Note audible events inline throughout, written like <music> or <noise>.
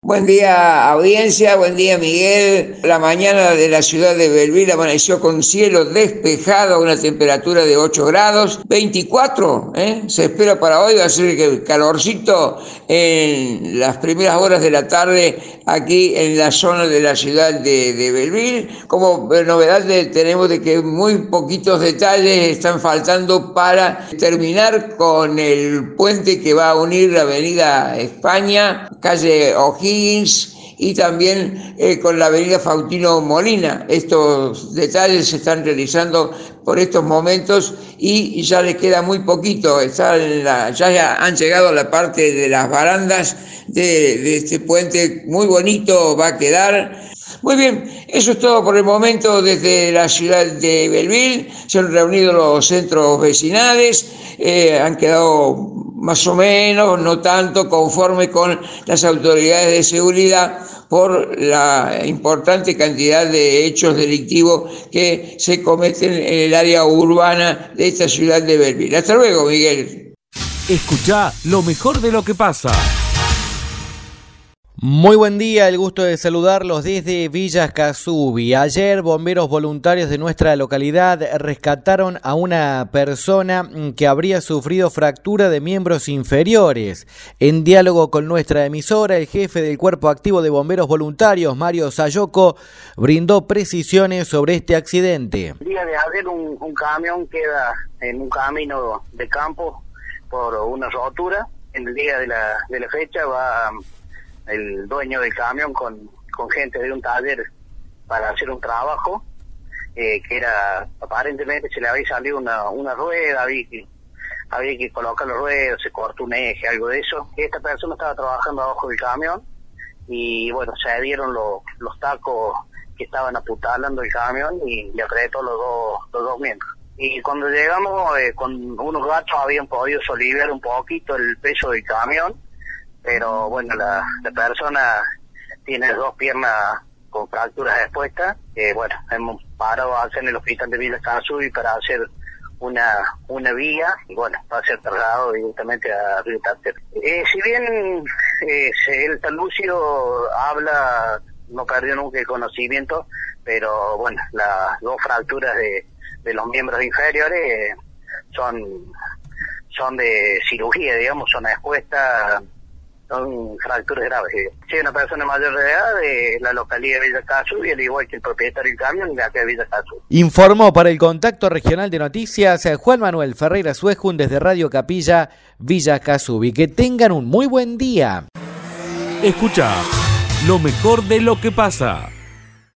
Buen día audiencia, buen día Miguel. La mañana de la ciudad de Belville amaneció con cielo despejado, una temperatura de 8 grados, 24, ¿eh? se espera para hoy, va a ser el calorcito en las primeras horas de la tarde aquí en la zona de la ciudad de, de Belville. Como novedad tenemos de que muy poquitos detalles están faltando para terminar con el puente que va a unir la avenida España, calle O'Higgins, y también eh, con la avenida Faustino Molina. Estos detalles se están realizando por estos momentos y ya les queda muy poquito. ya han llegado a la parte de las barandas de este puente, muy bonito va a quedar. Muy bien, eso es todo por el momento desde la ciudad de Belville. Se han reunido los centros vecinales, eh, han quedado más o menos, no tanto, conforme con las autoridades de seguridad por la importante cantidad de hechos delictivos que se cometen en el área urbana de esta ciudad de Belville. Hasta luego, Miguel. Escucha lo mejor de lo que pasa. Muy buen día, el gusto de saludarlos desde Villas Casubi. Ayer bomberos voluntarios de nuestra localidad rescataron a una persona que habría sufrido fractura de miembros inferiores. En diálogo con nuestra emisora, el jefe del Cuerpo Activo de Bomberos Voluntarios, Mario Sayoco, brindó precisiones sobre este accidente. El día de ayer un, camión queda en un camino de campo por una rotura. En el día de la, de la fecha va el dueño del camión con, con gente de un taller para hacer un trabajo, eh, que era, aparentemente se le había salido una, una rueda, había que, había que colocar los ruedas, se cortó un eje, algo de eso. Esta persona estaba trabajando abajo del camión y bueno, se dieron los, los tacos que estaban aputalando el camión y le apretó los dos, los dos miembros. Y cuando llegamos, eh, con unos gatos habían podido soliviar un poquito el peso del camión pero bueno, la, persona tiene dos piernas con fracturas expuestas, que bueno, hemos parado a hacer en el hospital de Villa y para hacer una una vía y bueno, va a ser trasladado directamente a Río eh, si bien eh, el Talucio habla, no perdió nunca el conocimiento, pero bueno, las dos fracturas de, de los miembros inferiores son son de cirugía, digamos, son expuestas son fracturas graves. Si una persona mayor de edad de la localidad de Villa Casu y al igual que el propietario del camión de acá de Villa Casu. Informó para el contacto regional de noticias Juan Manuel Ferreira Suejun desde Radio Capilla Villa Casubi. Que tengan un muy buen día. Escucha lo mejor de lo que pasa.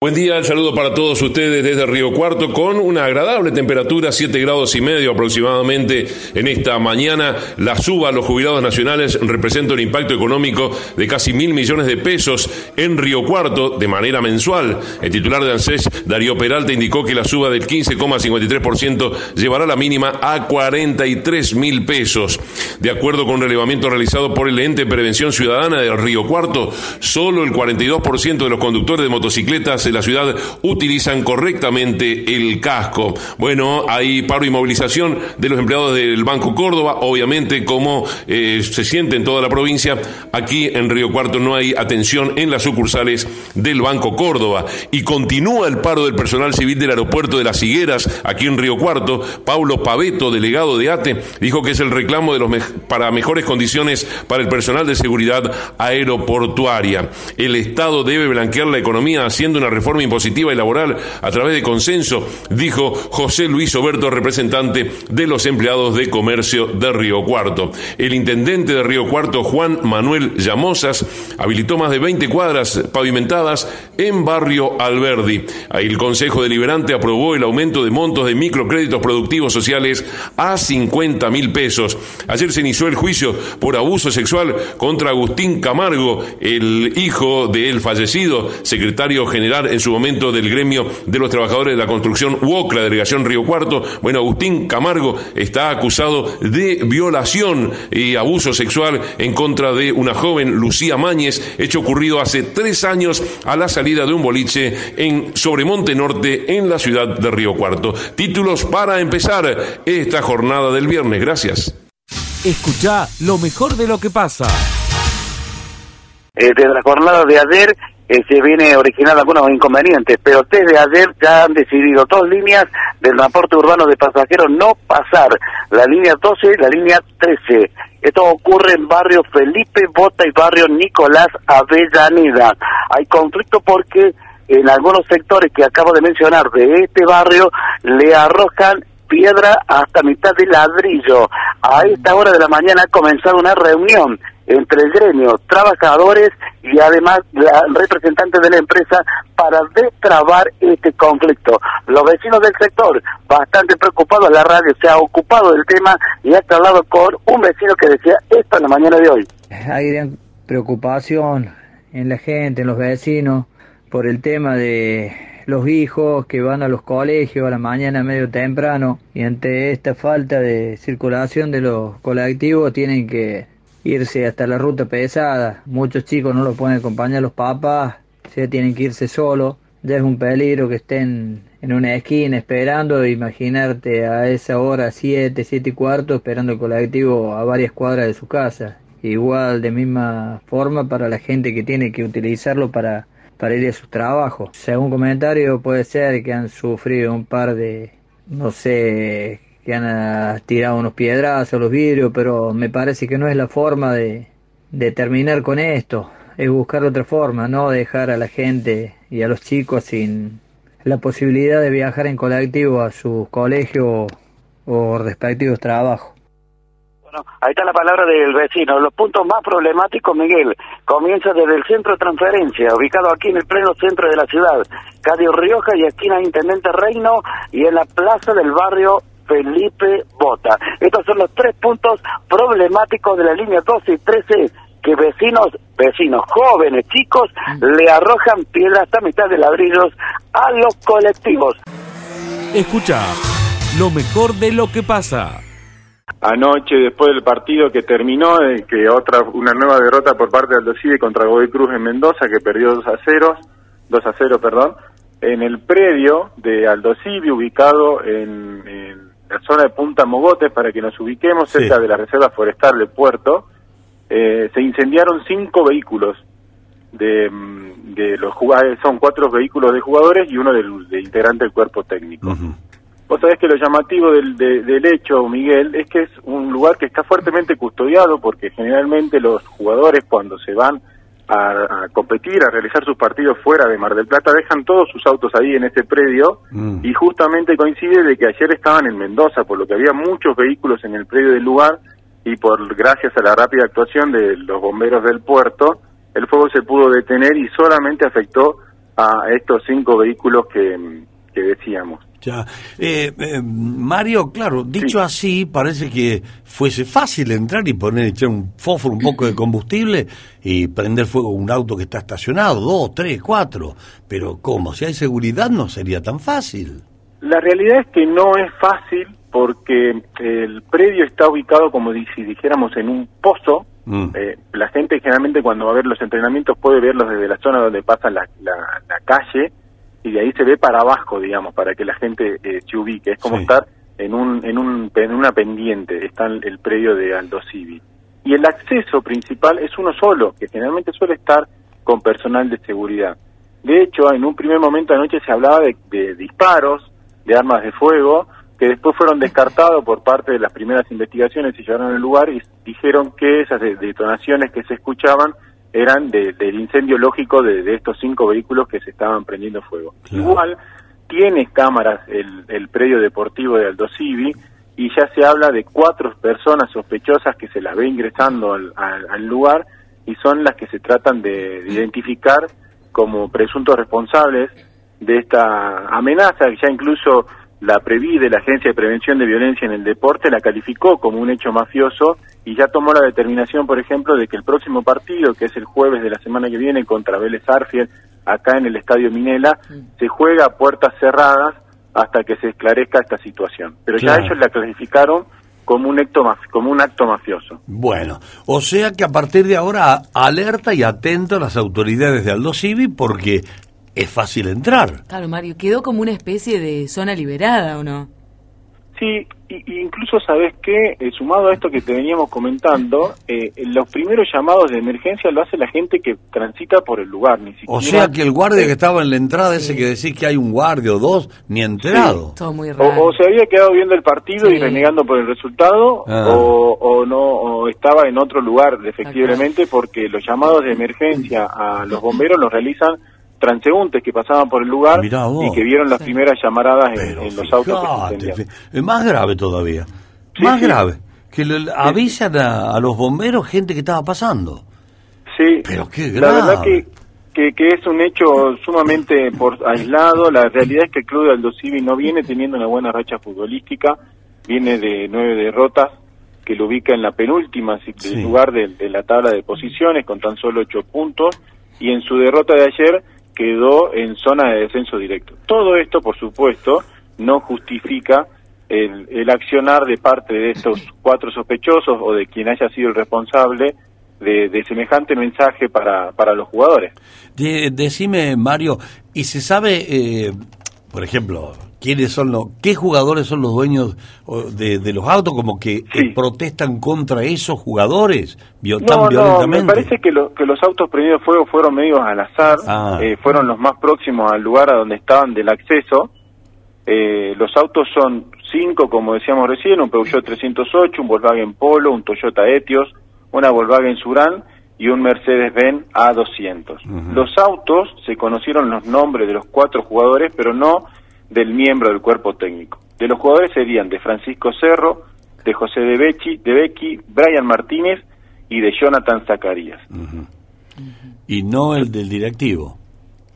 Buen día, saludo para todos ustedes desde Río Cuarto con una agradable temperatura, 7 grados y medio aproximadamente en esta mañana. La suba a los jubilados nacionales representa un impacto económico de casi mil millones de pesos en Río Cuarto de manera mensual. El titular de ANSES, Darío Peralta, indicó que la suba del 15,53% llevará la mínima a 43 mil pesos. De acuerdo con un relevamiento realizado por el ente prevención ciudadana de Río Cuarto, solo el 42% de los conductores de motocicletas de la ciudad utilizan correctamente el casco. Bueno, hay paro y movilización de los empleados del Banco Córdoba, obviamente como eh, se siente en toda la provincia, aquí en Río Cuarto no hay atención en las sucursales del Banco Córdoba y continúa el paro del personal civil del aeropuerto de Las Higueras, aquí en Río Cuarto. Pablo Paveto, delegado de ATE, dijo que es el reclamo de los para mejores condiciones para el personal de seguridad aeroportuaria. El Estado debe blanquear la economía haciendo una reforma impositiva y laboral a través de consenso, dijo José Luis Oberto, representante de los empleados de comercio de Río Cuarto. El intendente de Río Cuarto, Juan Manuel Llamosas, habilitó más de 20 cuadras pavimentadas en barrio Alberdi. Ahí el Consejo Deliberante aprobó el aumento de montos de microcréditos productivos sociales a 50 mil pesos. Ayer se inició el juicio por abuso sexual contra Agustín Camargo, el hijo del fallecido secretario general en su momento del gremio de los trabajadores de la construcción UOC, la delegación Río Cuarto. Bueno, Agustín Camargo está acusado de violación y abuso sexual en contra de una joven, Lucía Mañez, hecho ocurrido hace tres años a la salida de un boliche en Sobremonte Norte, en la ciudad de Río Cuarto. Títulos para empezar esta jornada del viernes. Gracias. Escucha lo mejor de lo que pasa. desde la jornada de ayer se viene originando algunos inconvenientes, pero desde ayer ya han decidido dos líneas del transporte urbano de pasajeros no pasar, la línea 12 y la línea 13. Esto ocurre en barrio Felipe Bota y barrio Nicolás Avellaneda. Hay conflicto porque en algunos sectores que acabo de mencionar de este barrio le arrojan piedra hasta mitad de ladrillo. A esta hora de la mañana ha comenzado una reunión entre el gremio, trabajadores y además la representante de la empresa para destrabar este conflicto. Los vecinos del sector, bastante preocupados, la radio se ha ocupado del tema y ha hablado con un vecino que decía esto en la mañana de hoy. Hay gran preocupación en la gente, en los vecinos, por el tema de los hijos que van a los colegios a la mañana medio temprano y ante esta falta de circulación de los colectivos tienen que irse hasta la ruta pesada. Muchos chicos no los pueden acompañar los papás, se tienen que irse solos. Ya es un peligro que estén en una esquina esperando, imaginarte a esa hora, siete, siete y cuarto, esperando el colectivo a varias cuadras de su casa. Igual, de misma forma, para la gente que tiene que utilizarlo para, para ir a sus trabajos. Según comentario, puede ser que han sufrido un par de, no sé, que han tirado unos piedras a los vidrios, pero me parece que no es la forma de, de terminar con esto, es buscar otra forma, no dejar a la gente y a los chicos sin la posibilidad de viajar en colectivo a sus colegios o respectivos trabajos. Bueno, ahí está la palabra del vecino. Los puntos más problemáticos, Miguel, comienza desde el centro de transferencia, ubicado aquí en el pleno centro de la ciudad, Cadio Rioja y esquina Intendente Reino, y en la plaza del barrio Felipe Bota. Estos son los tres puntos problemáticos de la línea 12 y 13 que vecinos, vecinos jóvenes, chicos, le arrojan piedras hasta mitad de ladrillos a los colectivos. Escucha lo mejor de lo que pasa. Anoche, después del partido que terminó, eh, que otra una nueva derrota por parte de Aldo contra Godoy Cruz en Mendoza, que perdió 2 a 0, 2 a 0, perdón, en el predio de Aldo ubicado en la zona de Punta Mogotes, para que nos ubiquemos cerca de la Reserva Forestal de Puerto, eh, se incendiaron cinco vehículos de, mm, de los jugadores, son cuatro vehículos de jugadores y uno del, de integrante del cuerpo técnico. Vos sabés que lo llamativo del, del hecho, Miguel, es que es un lugar que está fuertemente custodiado porque generalmente los jugadores cuando se van a, competir, a realizar sus partidos fuera de Mar del Plata, dejan todos sus autos ahí en ese predio mm. y justamente coincide de que ayer estaban en Mendoza, por lo que había muchos vehículos en el predio del lugar y por gracias a la rápida actuación de los bomberos del puerto, el fuego se pudo detener y solamente afectó a estos cinco vehículos que, que decíamos. Ya. Eh, eh, Mario, claro, dicho así, parece que fuese fácil entrar y poner, echar un fósforo, un poco de combustible y prender fuego a un auto que está estacionado, dos, tres, cuatro. Pero ¿cómo? Si hay seguridad no sería tan fácil. La realidad es que no es fácil porque el predio está ubicado como si dijéramos en un pozo. Mm. Eh, la gente generalmente cuando va a ver los entrenamientos puede verlos desde la zona donde pasa la, la calle y de ahí se ve para abajo, digamos, para que la gente eh, se ubique. Es como estar en un, en un en una pendiente, está el, predio de Aldo Civi. Y el acceso principal es uno solo, que generalmente suele estar con personal de seguridad. De hecho, en un primer momento anoche se hablaba de, disparos, de armas de fuego, que después fueron descartados por parte de las primeras investigaciones y llegaron al lugar y dijeron que esas detonaciones que se escuchaban eran del incendio lógico de, estos cinco vehículos que se estaban prendiendo fuego. Igual tiene cámaras el, el predio deportivo de Aldo Civi y ya se habla de cuatro personas sospechosas que se las ve ingresando al, al, lugar y son las que se tratan de, identificar como presuntos responsables de esta amenaza, que ya incluso la Previde, la Agencia de Prevención de Violencia en el Deporte, la calificó como un hecho mafioso y ya tomó la determinación, por ejemplo, de que el próximo partido, que es el jueves de la semana que viene contra Vélez Arfiel, acá en el Estadio Minela, se juega a puertas cerradas hasta que se esclarezca esta situación. Pero ya ellos la clasificaron como un, acto como un acto mafioso. Bueno, o sea que a partir de ahora alerta y atento a las autoridades de Aldo Civi porque es fácil entrar. Claro, Mario, quedó como una especie de zona liberada, ¿o no? Sí, y, incluso sabes que, eh, sumado a esto que te veníamos comentando, eh, los primeros llamados de emergencia lo hace la gente que transita por el lugar, ni siquiera... O sea que el guardia que estaba en la entrada, ese que decís que hay un guardia o dos, ni entrado. Todo muy raro. O, se había quedado viendo el partido y renegando por el resultado, Ah. o, o no, o estaba en otro lugar, efectivamente, porque los llamados de emergencia a los bomberos los realizan transeúntes que pasaban por el lugar y que vieron las primeras llamaradas en, Pero en los autos que se fíjate, fi- es más grave todavía. Sí, más sí. grave. Que le- avisan a, a los bomberos gente que estaba pasando. Sí, Pero qué la verdad grave. que, que, que es un hecho sumamente por aislado. La realidad es que el club de Aldo Civi no viene teniendo una buena racha futbolística, viene de nueve derrotas, que lo ubica en la penúltima lugar de, de la tabla de posiciones con tan solo ocho puntos, y en su derrota de ayer quedó en zona de descenso directo. Todo esto, por supuesto, no justifica el, el accionar de parte de estos <laughs> cuatro sospechosos o de quien haya sido el responsable de, de semejante mensaje para, para los jugadores. De- decime, Mario, ¿y se sabe, eh, por ejemplo, quiénes son los, qué jugadores son los dueños de, de los autos, como que eh, protestan contra esos jugadores tan No, no, violentamente? me parece que, lo- que los autos prendidos fuego fueron medios al azar, Ah. eh, fueron los más próximos al lugar a donde estaban del acceso. Eh, los autos son cinco, como decíamos recién, un Peugeot 308, un Volkswagen Polo, un Toyota Etios, una Volkswagen Surán y un Mercedes-Benz A200. Los autos se conocieron los nombres de los cuatro jugadores, pero no del miembro del cuerpo técnico. De los jugadores serían de Francisco Cerro, de José de Becci, de Becky, Brian Martínez y de Jonathan Zacarías. Y no el del directivo,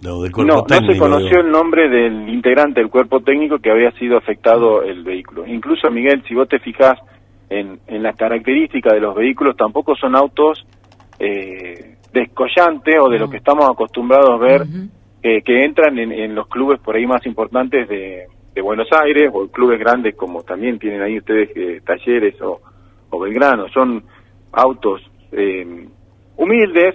lo del cuerpo No, no se conoció digo. el nombre del integrante del cuerpo técnico que había sido afectado el vehículo. Incluso, Miguel, si vos te fijas en, en las características de los vehículos, tampoco son autos eh, descollantes o de lo que estamos acostumbrados a ver eh, que entran en, en los clubes por ahí más importantes de, de Buenos Aires o clubes grandes como también tienen ahí ustedes eh, talleres o, o Belgrano. Son autos eh, humildes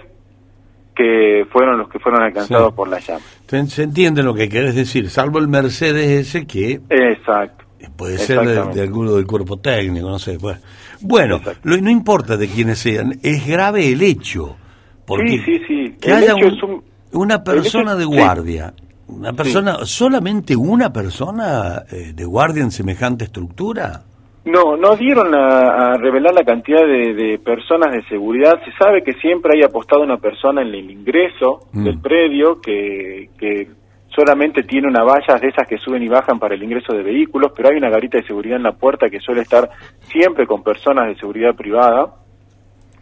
que fueron los que fueron alcanzados Sí. por la llama. Se, se entiende lo que querés decir, salvo el Mercedes ese que Exacto. puede ser de, alguno del cuerpo técnico, no sé. Bueno, bueno lo, no importa de quiénes sean, es grave el hecho. Porque Sí, sí, sí. Que El haya hecho un- es un- una persona de guardia, una persona, solamente una persona eh, de guardia en semejante estructura. No, no dieron a, a revelar la cantidad de, de personas de seguridad. Se sabe que siempre hay apostado una persona en el ingreso Mm. del predio que, que solamente tiene una valla de esas que suben y bajan para el ingreso de vehículos, pero hay una garita de seguridad en la puerta que suele estar siempre con personas de seguridad privada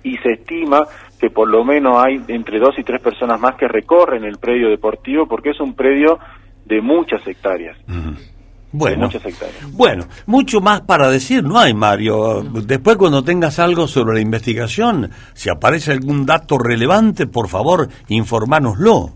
y se estima que por lo menos hay entre dos y tres personas más que recorren el predio deportivo porque es un predio de muchas hectáreas. Bueno, bueno, mucho más para decir no hay, Mario. Después cuando tengas algo sobre la investigación, si aparece algún dato relevante, por favor, informánoslo.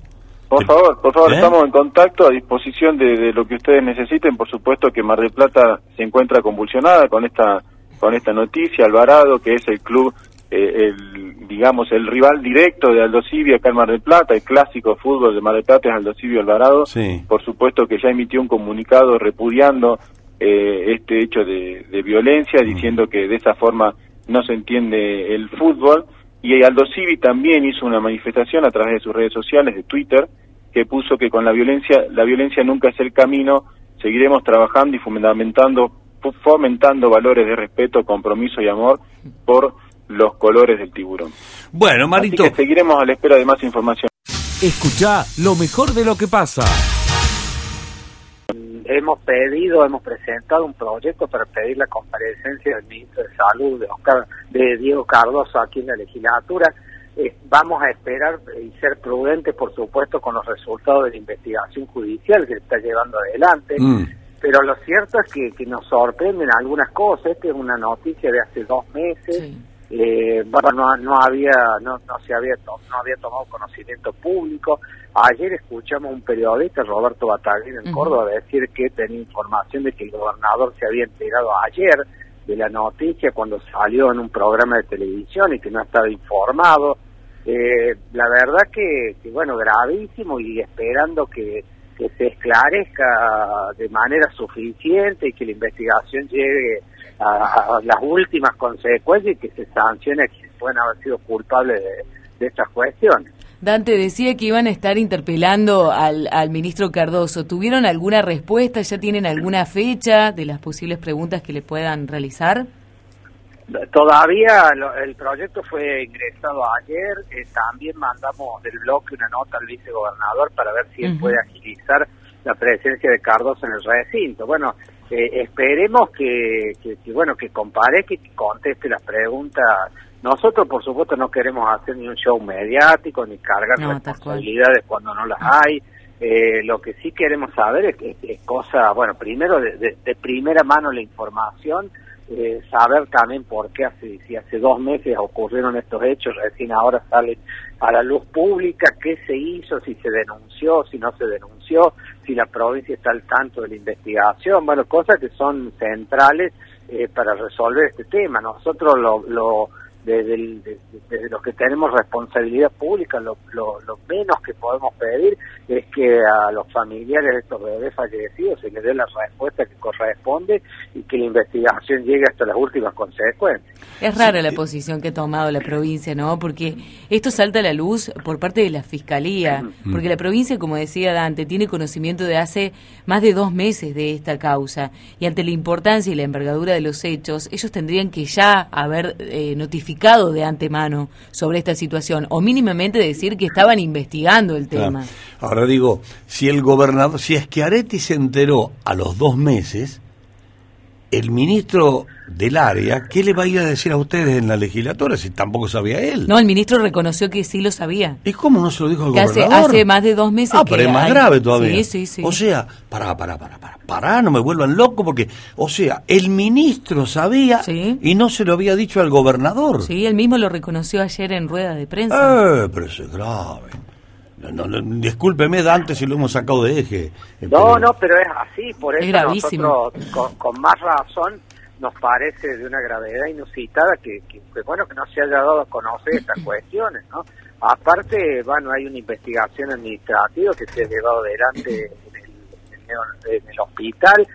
Por favor, por favor, ¿Eh? estamos en contacto a disposición de, de lo que ustedes necesiten. Por supuesto que Mar del Plata se encuentra convulsionada con esta con esta noticia. Alvarado, que es el club, eh, el digamos el rival directo de Aldo Civi acá en Mar del Plata, el clásico fútbol de Mar del Plata es Aldo Alvarado. Sí. Por supuesto que ya emitió un comunicado repudiando eh, este hecho de, de violencia, diciendo que de esa forma no se entiende el fútbol. Y Aldo Civi también hizo una manifestación a través de sus redes sociales, de Twitter, que puso que con la violencia, la violencia nunca es el camino, seguiremos trabajando y fundamentando, fu- fomentando valores de respeto, compromiso y amor por los colores del tiburón. Bueno, Marito. Así que seguiremos a la espera de más información. Escucha lo mejor de lo que pasa. hemos pedido, hemos presentado un proyecto para pedir la comparecencia del ministro de Salud, de, Oscar, de Diego Cardoso, aquí en la legislatura. Eh, vamos a esperar y ser prudentes, por supuesto, con los resultados de la investigación judicial que se está llevando adelante. Mm. Pero lo cierto es que, que nos sorprenden algunas cosas. Esta es una noticia de hace dos meses. Eh, bueno, no, no había, no, no se había, to- no había tomado conocimiento público. Ayer escuchamos a un periodista, Roberto Bataglia, en Ujú. Córdoba, decir que tenía información de que el gobernador se había enterado ayer de la noticia cuando salió en un programa de televisión y que no estaba informado. Eh, la verdad que, que, bueno, gravísimo y esperando que, que se esclarezca de manera suficiente y que la investigación llegue a, las últimas consecuencias y que se sancione a quienes pueden haber sido culpables de, de estas cuestiones. Dante decía que iban a estar interpelando al, al, ministro Cardoso. ¿Tuvieron alguna respuesta? ¿Ya tienen alguna fecha de las posibles preguntas que le puedan realizar? Todavía el proyecto fue ingresado ayer. Eh, también mandamos del bloque una nota al vicegobernador para ver si él puede agilizar la presencia de Cardoso en el recinto. Bueno, eh, esperemos que, que, bueno que comparezca y que conteste las preguntas. Nosotros, por supuesto, no queremos hacer ni un show mediático ni cargar responsabilidades cuando no las hay. Eh, lo que sí queremos saber es, que es cosa, bueno, primero de, de primera mano la información eh, saber también por qué hace, si hace dos meses ocurrieron estos hechos, recién ahora salen a la luz pública, qué se hizo, si se denunció, si no se denunció, si la provincia está al tanto de la investigación, bueno, cosas que son centrales eh, para resolver este tema. Nosotros lo, lo desde, desde los que tenemos responsabilidad pública, lo, lo, lo, menos que podemos pedir es que a los familiares de estos bebés fallecidos se les dé la respuesta que corresponde y que la investigación llegue hasta las últimas consecuencias. Es rara la posición que ha tomado la provincia, ¿no? Porque esto salta a la luz por parte de la Fiscalía, porque la provincia, como decía Dante, tiene conocimiento de hace más de dos meses de esta causa y ante la importancia y la envergadura de los hechos, ellos tendrían que ya haber eh, notificado de antemano sobre esta situación o mínimamente decir que estaban investigando el tema. Ahora digo, si el gobernador, si es que Areti se enteró a los dos meses, el ministro del área, ¿qué le va a ir a decir a ustedes en la legislatura si tampoco sabía él? No, el ministro reconoció que sí lo sabía. ¿Y cómo no se lo dijo al gobernador? Hace, hace, más de dos meses. Ah, pero es más grave todavía. Sí, sí, sí. O sea, para, para, para, para, para, no me vuelvan loco porque, o sea, el ministro sabía y no se lo había dicho al gobernador. Sí, él mismo lo reconoció ayer en rueda de prensa. Eh, pero eso es grave. No, no, discúlpeme, Dante, si lo hemos sacado de eje. No, no, pero es así, por eso nosotros, con, más razón, nos parece de una gravedad inusitada que, que, bueno que no se haya dado a conocer estas <coughs> cuestiones, ¿no? Aparte, bueno, hay una investigación administrativa que se ha llevado adelante en el, hospital.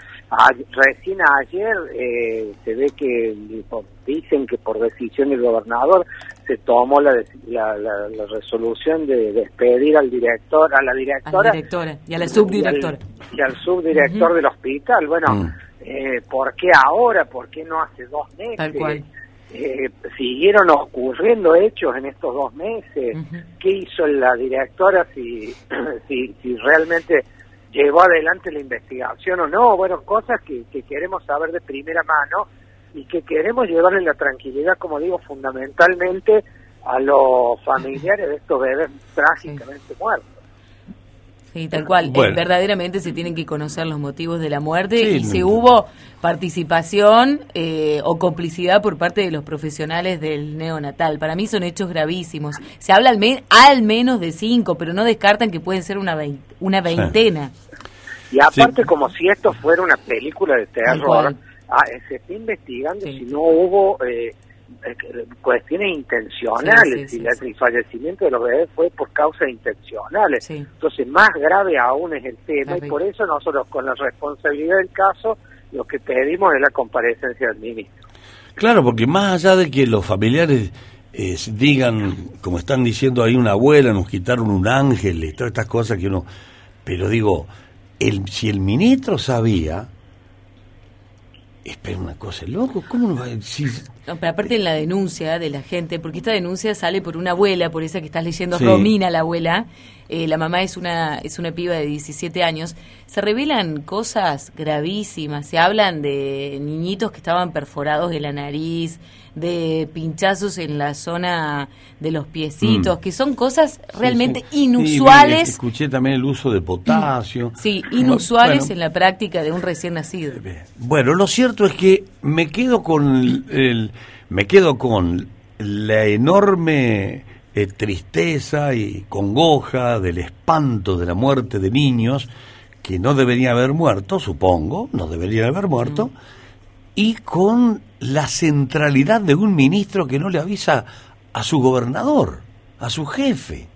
recién ayer eh, se ve que dicen que por decisión del gobernador se tomó la, la, resolución de despedir al director, a la directora, y a la subdirectora. Y al, subdirector del hospital. Bueno, mm. Eh, ¿por qué ahora? ¿Por qué no hace dos meses? Eh, siguieron ocurriendo hechos en estos dos meses. ¿Qué hizo la directora si, <clears throat> si, si realmente llevó adelante la investigación o no? Bueno, cosas que, que queremos saber de primera mano y que queremos llevarle la tranquilidad, como digo, fundamentalmente a los <laughs> familiares de estos bebés trágicamente muertos. Sí, tal cual. Eh, verdaderamente se tienen que conocer los motivos de la muerte y si hubo participación eh, o complicidad por parte de los profesionales del neonatal. Para mí son hechos gravísimos. Se habla al, al menos de cinco, pero no descartan que pueden ser una, una veintena. Y aparte, como si esto fuera una película de terror, ah, se está investigando si no hubo eh, eh, cuestiones intencionales y el fallecimiento de los bebés fue por causas intencionales. Entonces, más grave aún es el tema y por eso nosotros, con la responsabilidad del caso, lo que pedimos es la comparecencia del ministro. Claro, porque más allá de que los familiares eh, digan, como están diciendo ahí una abuela, nos quitaron un ángel y todas estas cosas que uno... Pero digo, el, si el ministro sabía, Espera una cosa, loco, ¿cómo no va a decir? No, pero aparte en la denuncia de la gente, porque esta denuncia sale por una abuela, por esa que estás leyendo, Romina la abuela, eh, la mamá es una, es una piba de 17 años, se revelan cosas gravísimas, se hablan de niñitos que estaban perforados de la nariz, de pinchazos en la zona de los piecitos, mm. que son cosas realmente inusuales. escuché también el uso de potasio. Sí, inusuales en la práctica de un recién nacido. Bueno, lo cierto es que me quedo con el, me quedo con la enorme eh, tristeza y congoja del espanto de la muerte de niños que no deberían haber muerto, supongo, no deberían haber muerto, y con la centralidad de un ministro que no le avisa a su gobernador, a su jefe.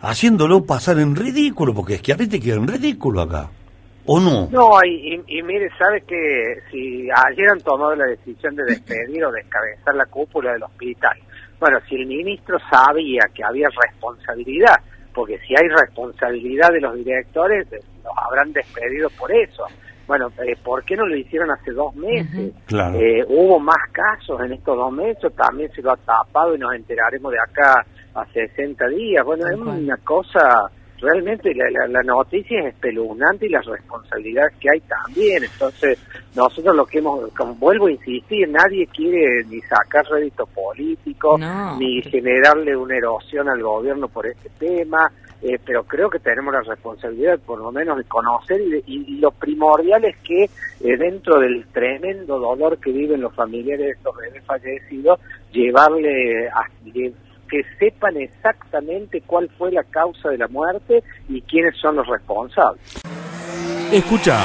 haciéndolo pasar en ridículo, porque es que te queda en ridículo acá. ¿O no? No, y, y, mire, sabe que si ayer han tomado la decisión de despedir o descabezar la cúpula del hospital, bueno, si el ministro sabía que había responsabilidad, porque si hay responsabilidad de los directores, eh, los habrán despedido por eso. Bueno, eh, ¿por qué no lo hicieron hace dos meses? Eh, hubo más casos en estos dos meses, también se lo ha tapado y nos enteraremos de acá a 60 días. Bueno, es una cosa, realmente la, la, noticia es espeluznante y las responsabilidades que hay también. Entonces, nosotros lo que hemos, como vuelvo a insistir, nadie quiere ni sacar rédito político, ni generarle una erosión al gobierno por este tema eh, pero creo que tenemos la responsabilidad por lo menos de conocer y, lo primordial es que eh, dentro del tremendo dolor que viven los familiares de estos bebés fallecidos, llevarle a que sepan exactamente cuál fue la causa de la muerte y quiénes son los responsables. Escucha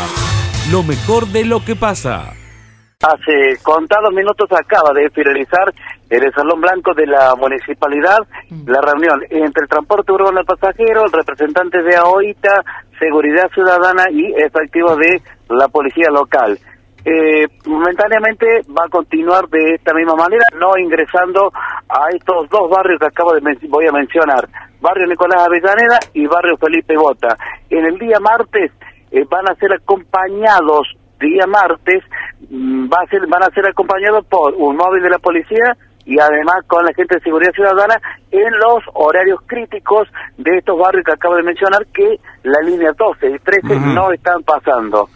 lo mejor de lo que pasa. Hace contados minutos acaba de finalizar en el Salón Blanco de la Municipalidad mm. la reunión entre el transporte urbano de pasajeros, representantes de AOITA, Seguridad Ciudadana y efectivos de la Policía Local. Eh, momentáneamente va a continuar de esta misma manera, no ingresando a estos dos barrios que acabo de voy a mencionar, barrio Nicolás Avellaneda y barrio Felipe Bota. En el día martes eh, van a ser acompañados día martes mm, va a ser, van a ser acompañados por un móvil de la policía y además con la gente de seguridad ciudadana en los horarios críticos de estos barrios que acabo de mencionar que la línea 12 y 13 no están pasando.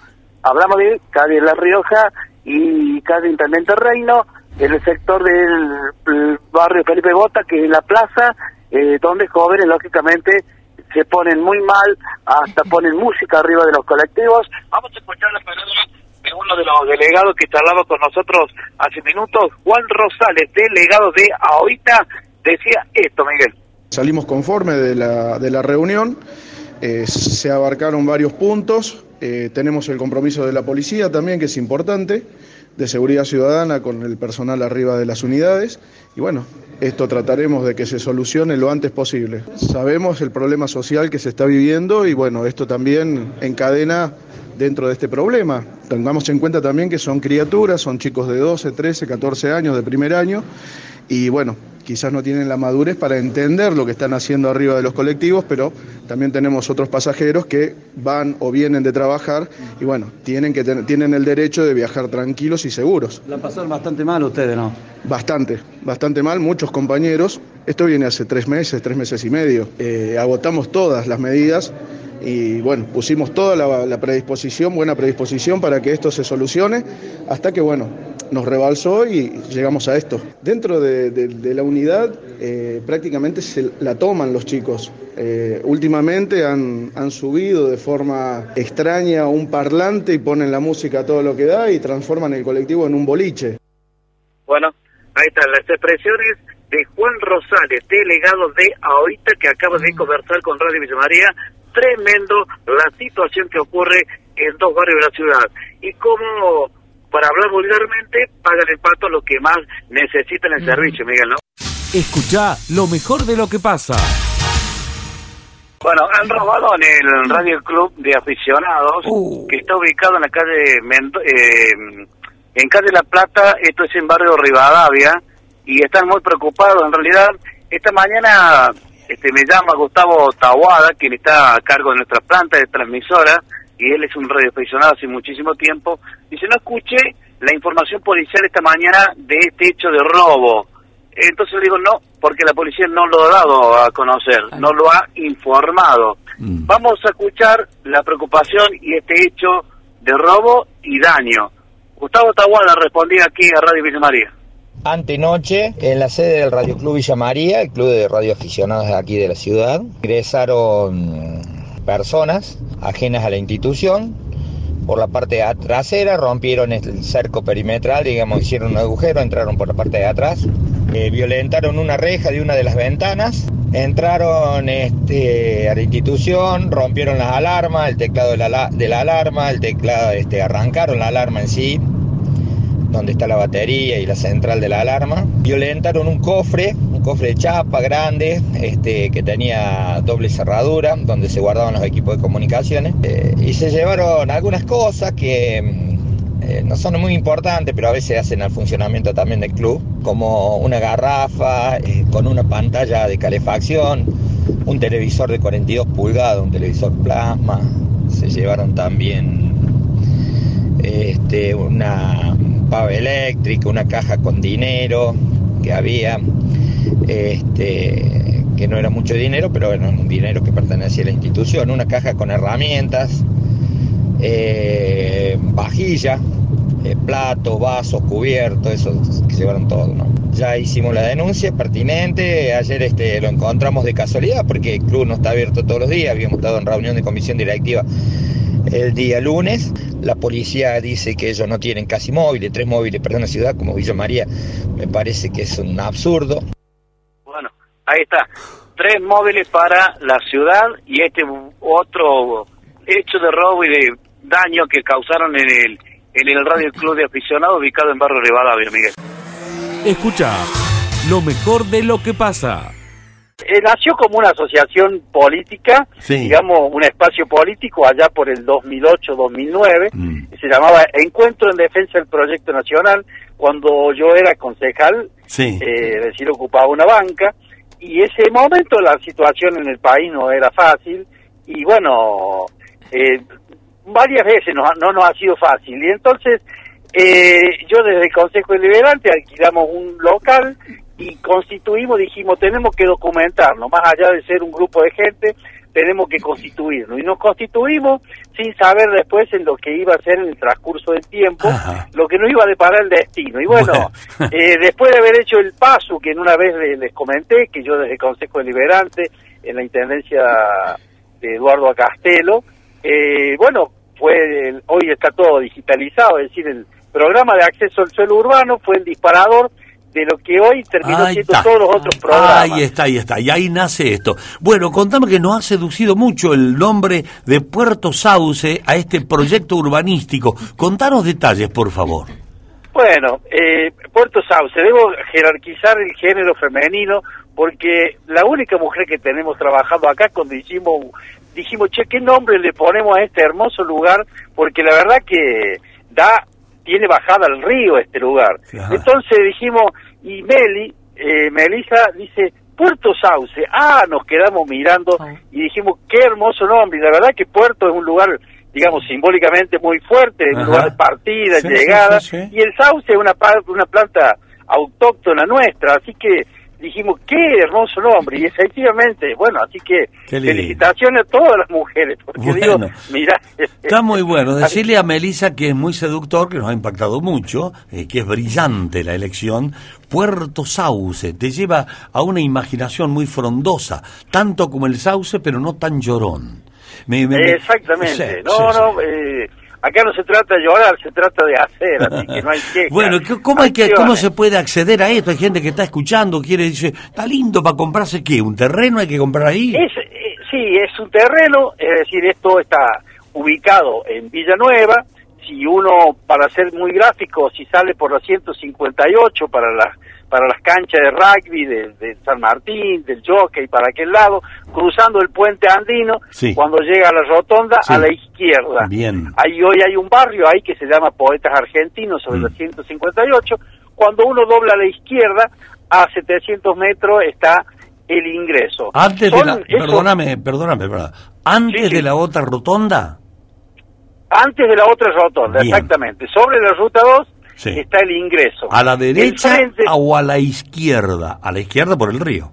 Hablamos de calle La Rioja y calle Intendente Reino, en el sector del barrio Felipe Bota, que es la plaza, eh, donde jóvenes lógicamente se ponen muy mal, hasta <laughs> ponen música arriba de los colectivos. Vamos a escuchar la palabra de uno de los delegados que charlaba con nosotros hace minutos, Juan Rosales, delegado de AOITA, decía esto, Miguel. Salimos conforme de la, de la reunión, eh, se abarcaron varios puntos, eh, tenemos el compromiso de la policía también, que es importante, de seguridad ciudadana con el personal arriba de las unidades, y bueno, esto trataremos de que se solucione lo antes posible. Sabemos el problema social que se está viviendo y bueno, esto también encadena dentro de este problema. Tengamos en cuenta también que son criaturas, son chicos de 12, 13, 14 años de primer año y bueno, quizás no tienen la madurez para entender lo que están haciendo arriba de los colectivos, pero también tenemos otros pasajeros que van o vienen de trabajar y bueno, tienen, que tienen el derecho de viajar tranquilos y seguros. La pasaron bastante mal ustedes, ¿no? Bastante, bastante mal, muchos compañeros. Esto viene hace tres meses, tres meses y medio. Eh, agotamos todas las medidas y bueno, pusimos toda la, predisposición, buena predisposición para que esto se solucione, hasta que bueno, nos rebalsó y llegamos a esto. Dentro de, la unidad eh, prácticamente se la toman los chicos. Eh, últimamente han, han subido de forma extraña un parlante y ponen la música a todo lo que da y transforman el colectivo en un boliche. Bueno, ahí están las expresiones de Juan Rosales, delegado de ahorita que acaba de conversar con Radio Villa María tremendo la situación que ocurre en dos barrios de la ciudad y cómo, para hablar vulgarmente, pagan el pato lo que más necesitan el servicio, Miguel, ¿no? Escucha lo mejor de lo que pasa. Bueno, han robado en el Radio Club de Aficionados, uh. que está ubicado en la calle eh, en calle La Plata, esto es en barrio Rivadavia, y están muy preocupados. En realidad, esta mañana este, me llama Gustavo Tawada, quien está a cargo de nuestra planta de transmisora, y él es un radioaficionado hace muchísimo tiempo. Dice, no escuché la información policial esta mañana de este hecho de robo. Entonces le digo, no, porque la policía no lo ha dado a conocer, no lo ha informado. Mm. Vamos a escuchar la preocupación y este hecho de robo y daño. Gustavo Tawada respondía aquí a Radio Villa María. Antenoche, en la sede del Radio Club Villa María, el club de radioaficionados de aquí de la ciudad, ingresaron personas ajenas a la institución. Por la parte trasera rompieron el cerco perimetral, digamos, hicieron un agujero, entraron por la parte de atrás, eh, violentaron una reja de una de las ventanas, entraron este, a la institución, rompieron las alarmas, el teclado de la, de la alarma, el teclado, este, arrancaron la alarma en sí, donde está la batería y la central de la alarma. Violentaron un cofre, un cofre de chapa grande, este, que tenía doble cerradura, donde se guardaban los equipos de comunicaciones. Eh, y se llevaron algunas cosas que mm, eh, no son muy importantes, pero a veces hacen al funcionamiento también del club, como una garrafa eh, con una pantalla de calefacción, un televisor de 42 pulgadas, un televisor plasma. Se llevaron también este, una pava eléctrica, una caja con dinero que había, este, que no era mucho dinero, pero era un dinero que pertenecía a la institución, una caja con herramientas, eh, vajilla, eh, plato, vasos, cubiertos, eso que llevaron todo, ¿no? Ya hicimos la denuncia pertinente, ayer este, lo encontramos de casualidad porque el club no está abierto todos los días, habíamos estado en reunión de comisión directiva el día lunes. La policía dice que ellos no tienen casi móviles, tres móviles para una ciudad como Villa María. Me parece que es un absurdo. Bueno, ahí está. Tres móviles para la ciudad y este otro hecho de robo y de daño que causaron en el, en el Radio Club de Aficionados ubicado en Barrio Rivadavia, Miguel. Escucha lo mejor de lo que pasa. Eh, nació como una asociación política, digamos, un espacio político allá por el 2008-2009, Mm. se llamaba Encuentro en Defensa del Proyecto Nacional, cuando yo era concejal, Sí. eh, es decir, ocupaba una banca, y ese momento la situación en el país no era fácil, y bueno, eh, varias veces no, no nos ha sido fácil, y entonces eh, yo desde el Consejo Deliberante alquilamos un local y constituimos, dijimos, tenemos que documentarnos, más allá de ser un grupo de gente, tenemos que constituirnos. Y nos constituimos sin saber después en lo que iba a ser en el transcurso del tiempo, lo que nos iba a deparar el destino. Y bueno, <laughs> eh, después de haber hecho el paso, que en una vez le- les comenté, que yo desde el Consejo Deliberante, en la Intendencia de Eduardo Acastelo, eh, bueno, fue el- hoy está todo digitalizado, es decir, el programa de acceso al suelo urbano fue el disparador de lo que hoy terminó Ahí siendo está. todos los otros programas. Ahí está, ahí está. Y ahí nace esto. Bueno, contame que nos ha seducido mucho el nombre de Puerto Sauce a este proyecto urbanístico. Contanos detalles, por favor. Bueno, eh, Puerto Sauce, debo jerarquizar el género femenino porque la única mujer que tenemos trabajando acá cuando hicimos, dijimos, che, ¿qué nombre le ponemos a este hermoso lugar? Porque la verdad que da, tiene bajada al río este lugar. Entonces dijimos, y Meli, eh, Melissa dice, Puerto Sauce, ah, nos quedamos mirando y dijimos, qué hermoso nombre, y la verdad que Puerto es un lugar, digamos, simbólicamente muy fuerte, es un lugar de partida, Sí, de sí, llegada, sí, sí. y el sauce es una, una planta autóctona nuestra, así que dijimos, qué hermoso nombre, y efectivamente, bueno, así que felicitaciones a todas las mujeres, porque Bueno. digo, mira, Está muy bueno. Decirle a Melissa que es muy seductor, que nos ha impactado mucho, eh, que es brillante la elección. Puerto Sauce te lleva a una imaginación muy frondosa, tanto como el sauce, pero no tan llorón. Me- me- me- Exactamente. Sí, no, sí, sí. no, eh, acá no se trata de llorar, se trata de hacer, así que no hay <laughs> queja. Bueno, ¿qué- ¿cómo, hay que, ¿cómo se puede acceder a esto? Hay gente que está escuchando, quiere, dice, está lindo para comprarse qué, un terreno hay que comprar ahí. Es, eh, sí, es un terreno, es decir, esto está ubicado en Villanueva. Si uno, para ser muy gráfico, si sale por la 158 para las para las canchas de rugby de, de San Martín, del Jockey, para aquel lado, cruzando el puente andino, Sí. cuando llega a la rotonda, Sí. a la izquierda. Bien. Ahí hoy hay un barrio ahí que se llama Poetas Argentinos sobre Mm. la 158. Cuando uno dobla a la izquierda, a 700 metros está el ingreso. Antes de la, esos- perdóname, perdóname, perdóname. Antes de la otra rotonda. Antes de la otra rotonda, Bien. exactamente. Sobre la ruta 2 Sí. está el ingreso. ¿A la derecha frente- o a la izquierda? A la izquierda por el río.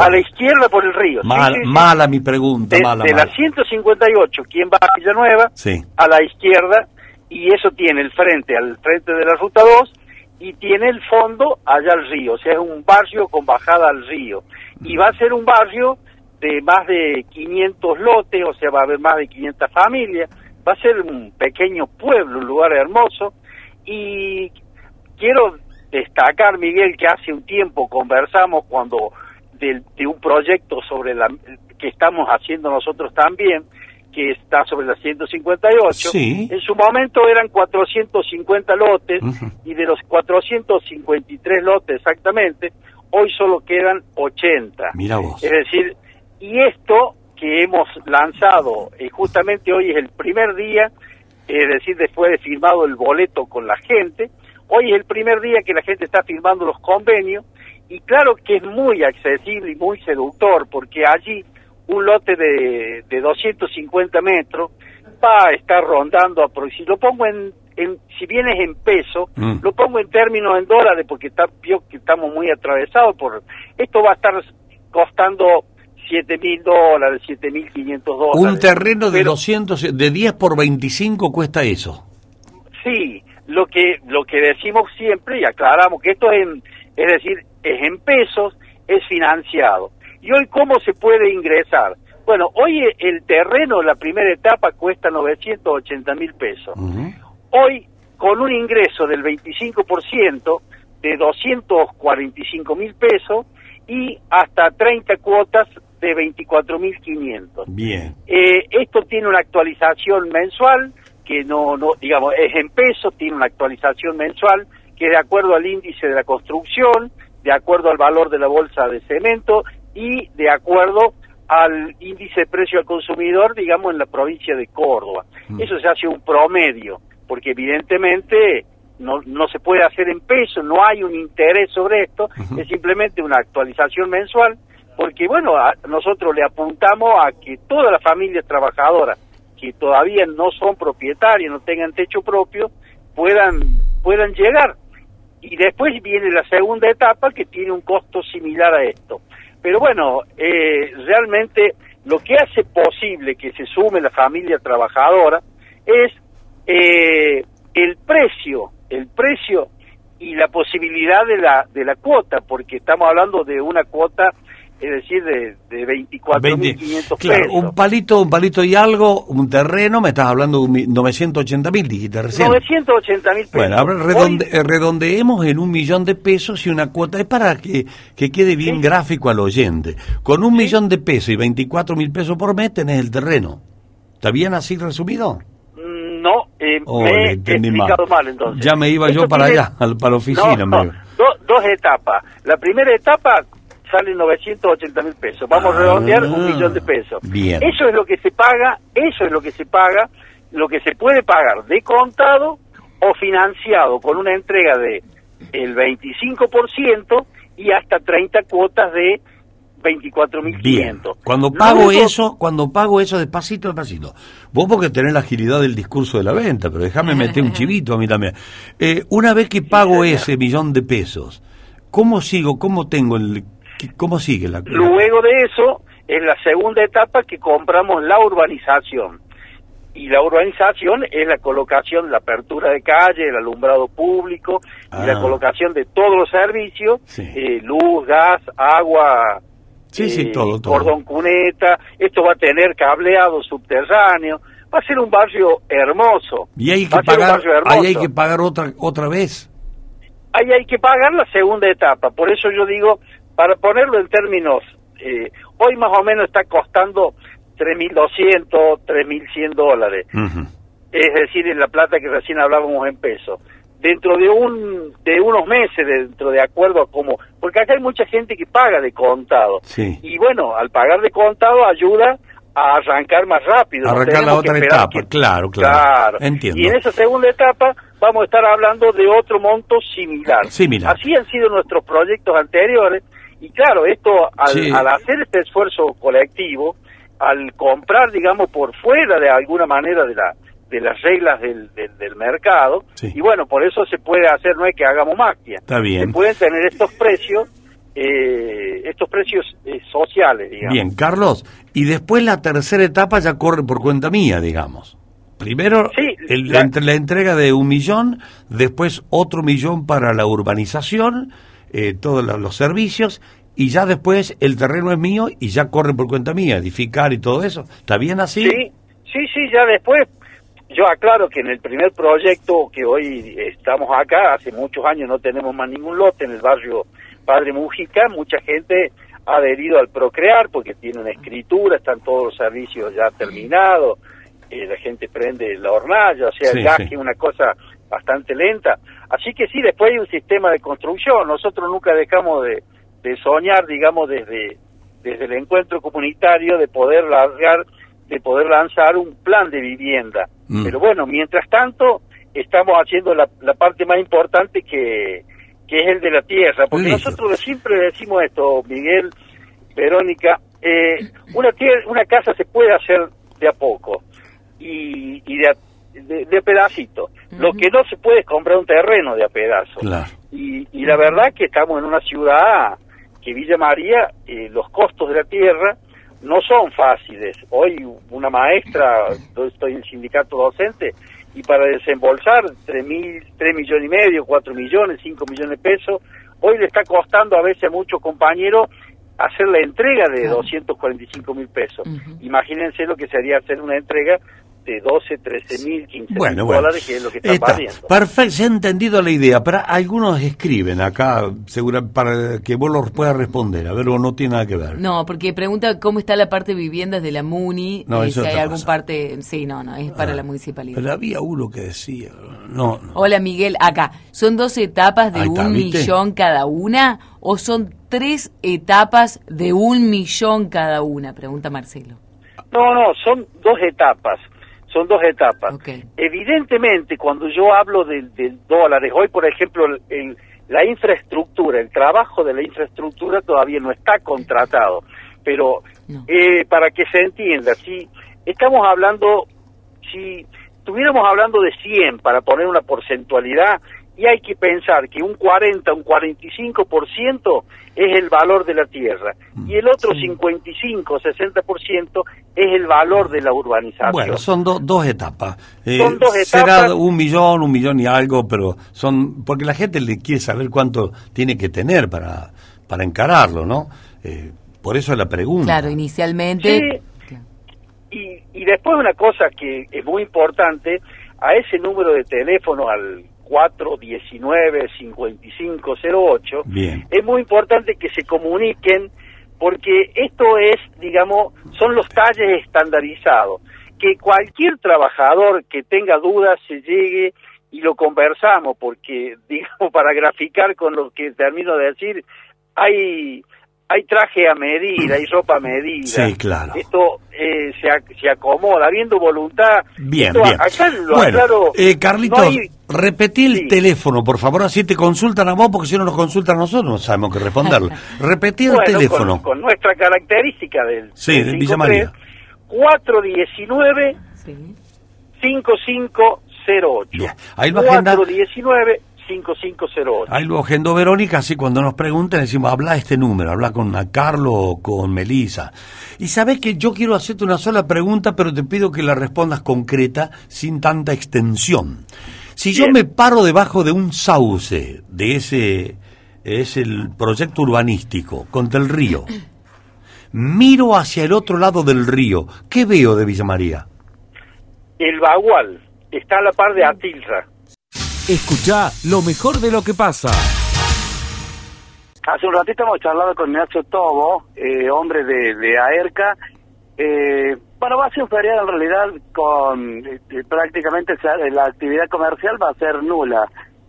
A la izquierda por el río. Mal- sí, sí. Mala mi pregunta, de, mala, de mala. la 158, quien va a Villanueva, a la izquierda, y eso tiene el frente al frente de la ruta 2, y tiene el fondo allá al río, o sea, es un barrio con bajada al río. Y va a ser un barrio de más de 500 lotes, o sea, va a haber más de 500 familias, va a ser un pequeño pueblo, un lugar hermoso, y quiero destacar, Miguel, que hace un tiempo conversamos cuando del- de, un proyecto sobre la que estamos haciendo nosotros también, que está sobre la 158. Sí. En su momento eran 450 lotes y de los 453 lotes exactamente, hoy solo quedan 80. Mira vos. Es decir, y esto que hemos lanzado, eh, justamente hoy es el primer día, es decir, después de firmado el boleto con la gente, hoy es el primer día que la gente está firmando los convenios, y claro que es muy accesible y muy seductor, porque allí un lote de, de 250 metros va a estar rondando, si lo pongo en, en si bien es en peso, Mm. lo pongo en términos en dólares porque está, vio que estamos muy atravesados por, esto va a estar costando 7 mil dólares, 7 mil 500 dólares. Un terreno de Pero- 200, de 10 por 25 cuesta eso. Sí, lo que lo que decimos siempre y aclaramos que esto es en, es decir, es en pesos, es financiado. Y hoy cómo se puede ingresar? Bueno, hoy el terreno, la primera etapa cuesta 980 mil pesos. Hoy con un ingreso del 25% de 245 mil pesos y hasta 30 cuotas de 24 mil 500. Bien. Eh, esto tiene una actualización mensual que no, no, digamos, es en pesos, tiene una actualización mensual que de acuerdo al índice de la construcción, de acuerdo al valor de la bolsa de cemento y de acuerdo al índice de precio al consumidor, digamos, en la provincia de Córdoba. Eso se hace un promedio, porque evidentemente no, no se puede hacer en pesos, no hay un interés sobre esto, es simplemente una actualización mensual, porque bueno, a- nosotros le apuntamos a que todas las familias trabajadoras que todavía no son propietarias, no tengan techo propio, puedan, puedan llegar. Y después viene la segunda etapa que tiene un costo similar a esto. Pero bueno, eh, realmente lo que hace posible que se sume la familia trabajadora es eh, el precio, el precio y la posibilidad de la, de la cuota, porque estamos hablando de una cuota, es decir, de, de 24.500 Claro, pesos. un palito, un palito y algo, un terreno, me estás hablando de un mi- 980 mil, dijiste recién. 980 mil pesos. Bueno, ahora redonde- eh, redondeemos en un millón de pesos y una cuota, es para que, que quede bien gráfico al oyente. Con un millón de pesos y 24 mil pesos por mes tenés el terreno. ¿Está bien así resumido? Mm, No, eh, Oh, me he explicado mal. mal. entonces. Ya me iba yo para tiene- allá, <laughs> al- para la oficina. No, do- dos etapas. La primera etapa sale 980 mil pesos. Vamos a redondear un millón de pesos. Ah, bien. Eso es lo que se paga, eso es lo que se paga, lo que se puede pagar de contado o financiado con una entrega de el 25% y hasta 30 cuotas de 24.500. Bien. Cuando pago eso, cuando pago eso despacito, despacito. Vos porque tenés la agilidad del discurso de la venta, pero déjame meter un <laughs> chivito a mí también. Eh, una vez que pago ese millón de pesos, ¿cómo sigo? ¿Cómo tengo el cómo sigue la Luego de eso, en la segunda etapa que compramos la urbanización. Y la urbanización es la colocación, la apertura de calle, el alumbrado público y la Ah. colocación de todos los servicios, Sí. eh, luz, gas, agua, Sí, sí, eh, todo, todo. cordón cuneta, esto va a tener cableado subterráneo, va a ser un barrio hermoso. Y hay que pagar, ahí hay que pagar otra otra vez. ahí hay que pagar la segunda etapa. Por eso yo digo, para ponerlo en términos, eh, hoy más o menos está costando 3.200, 3.100 dólares. Es decir, en la plata que recién hablábamos en pesos. Dentro de un de unos meses, dentro de acuerdo a cómo... Porque acá hay mucha gente que paga de contado. Sí. Y bueno, al pagar de contado ayuda a arrancar más rápido. No Arrancar la otra etapa, que- claro, claro. Claro. Entiendo. Y en esa segunda etapa vamos a estar hablando de otro monto similar. Similar. Así han sido nuestros proyectos anteriores. Y claro, esto al, Sí. al hacer este esfuerzo colectivo, al comprar, digamos, por fuera de alguna manera de la de las reglas del, del, del mercado, y bueno, por eso se puede hacer, no es que hagamos magia. Está bien. Se pueden tener estos precios, eh, estos precios eh, sociales, digamos. Bien, Carlos, y después la tercera etapa ya corre por cuenta mía, digamos. Primero el- la, entre- la entrega de un millón, después otro millón para la urbanización, eh, todos los, servicios, y ya después el terreno es mío y ya corre por cuenta mía, edificar y todo eso. ¿Está bien así? Sí, sí, sí, ya después, yo aclaro que en el primer proyecto que hoy estamos acá, hace muchos años no tenemos más ningún lote en el barrio Padre Mujica, mucha gente ha adherido al Procrear porque tiene una escritura, están todos los servicios ya terminados, eh, la gente prende la hornalla, o sea, Sí, el gas sí. que es una cosa bastante lenta. Así que sí, después hay un sistema de construcción, nosotros nunca dejamos de, de soñar, digamos, desde, desde el encuentro comunitario, de poder largar, de poder lanzar un plan de vivienda. Mm. Pero bueno, mientras tanto, estamos haciendo la, la parte más importante que, que es el de la tierra, porque Listo. nosotros siempre decimos esto, Miguel, Verónica, eh, una, tier- una casa se puede hacer de a poco y, y de, a, de, de a pedacito. Lo que no se puede es comprar un terreno de a pedazo. Claro. Y, y la verdad que estamos en una ciudad que Villa María, eh, los costos de la tierra no son fáciles. Hoy una maestra, yo estoy en el sindicato docente, y para desembolsar 3, mil, 3 millones y medio, 4 millones, 5 millones de pesos, hoy le está costando a veces a muchos compañeros hacer la entrega de 245 mil pesos. Imagínense lo que sería hacer una entrega de 12, 13 mil, 15 Bueno, mil bueno. dólares, que es lo que está, Está valiendo. perfecto, se ha entendido la idea, pero algunos escriben acá, segura, para que vos los puedas responder, a ver, o no tiene nada que ver. No, porque pregunta cómo está la parte de viviendas de la MUNI, No, eh, eso si hay algún cosa. parte... Sí, no, no, es para la municipalidad. Pero había uno que decía, no, no. Hola Miguel, acá, ¿son dos etapas de está, un ¿viste? millón cada una o son tres etapas de un millón cada una? Pregunta Marcelo. No, no, son dos etapas. Son dos etapas. Evidentemente, cuando yo hablo del, del dólares, hoy, por ejemplo, el- el- la infraestructura, el trabajo de la infraestructura todavía no está contratado. Pero eh, para que se entienda, si estamos hablando, si estuviéramos hablando de 100 para poner una porcentualidad, y hay que pensar que un 40, un 45% es el valor de la tierra y el otro 55, 60% es el valor de la urbanización. Bueno, son do- dos etapas. Eh, Son dos Será etapas. un millón, un millón y algo, pero son porque la gente le quiere saber cuánto tiene que tener para, para encararlo, ¿no? Eh, por eso la pregunta. Claro, inicialmente... Sí. Y, y después una cosa que es muy importante, a ese número de teléfono, al 419-5508, Bien. es muy importante que se comuniquen porque esto es, digamos, son los talles estandarizados. Que cualquier trabajador que tenga dudas se llegue y lo conversamos, porque, <laughs> digamos, para graficar con lo que termino de decir, hay hay traje a medida, hay ropa a medida. Sí, claro. Esto eh, se, se acomoda, habiendo voluntad. Bien, Esto, bien. Acá lo bueno, aclaro, eh, Carlitos, no hay- repetí el teléfono, por favor, así te consultan a vos, porque si no nos consultan a nosotros no sabemos qué responderle. <laughs> repetí el Bueno, teléfono. Con, con nuestra característica del Sí, del de Villa 53, María. 419 5508. Bien, ahí lo agenda- 419 5508. Ahí lo agendó Verónica, así cuando nos pregunten decimos, habla este número, habla con Carlos o con Melisa. Y sabes que yo quiero hacerte una sola pregunta, pero te pido que la respondas concreta, sin tanta extensión. Si yo me paro debajo de un sauce, de ese, es el proyecto urbanístico, contra el río, miro hacia el otro lado del río, ¿qué veo de Villa María? El Bagual está a la par de Atilra. Escucha lo mejor de lo que pasa. Hace un ratito hemos charlado con Ignacio Tobo, eh, hombre de, de AERCA. Eh, bueno, va a ser un feriado en realidad con eh, prácticamente la actividad comercial va a ser nula.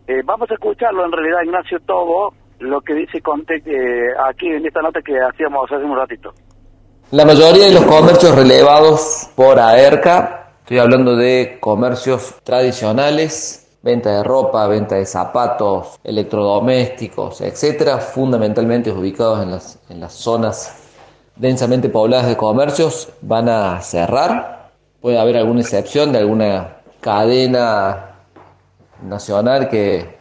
Eh, vamos a escucharlo en realidad, Ignacio Tobo, lo que dice Conte eh, aquí en esta nota que hacíamos hace un ratito. La mayoría de los comercios relevados por AERCA, estoy hablando de comercios tradicionales, venta de ropa, venta de zapatos, electrodomésticos, etcétera, fundamentalmente ubicados en las, en las zonas densamente pobladas de comercios, van a cerrar. Puede haber alguna excepción de alguna cadena nacional que,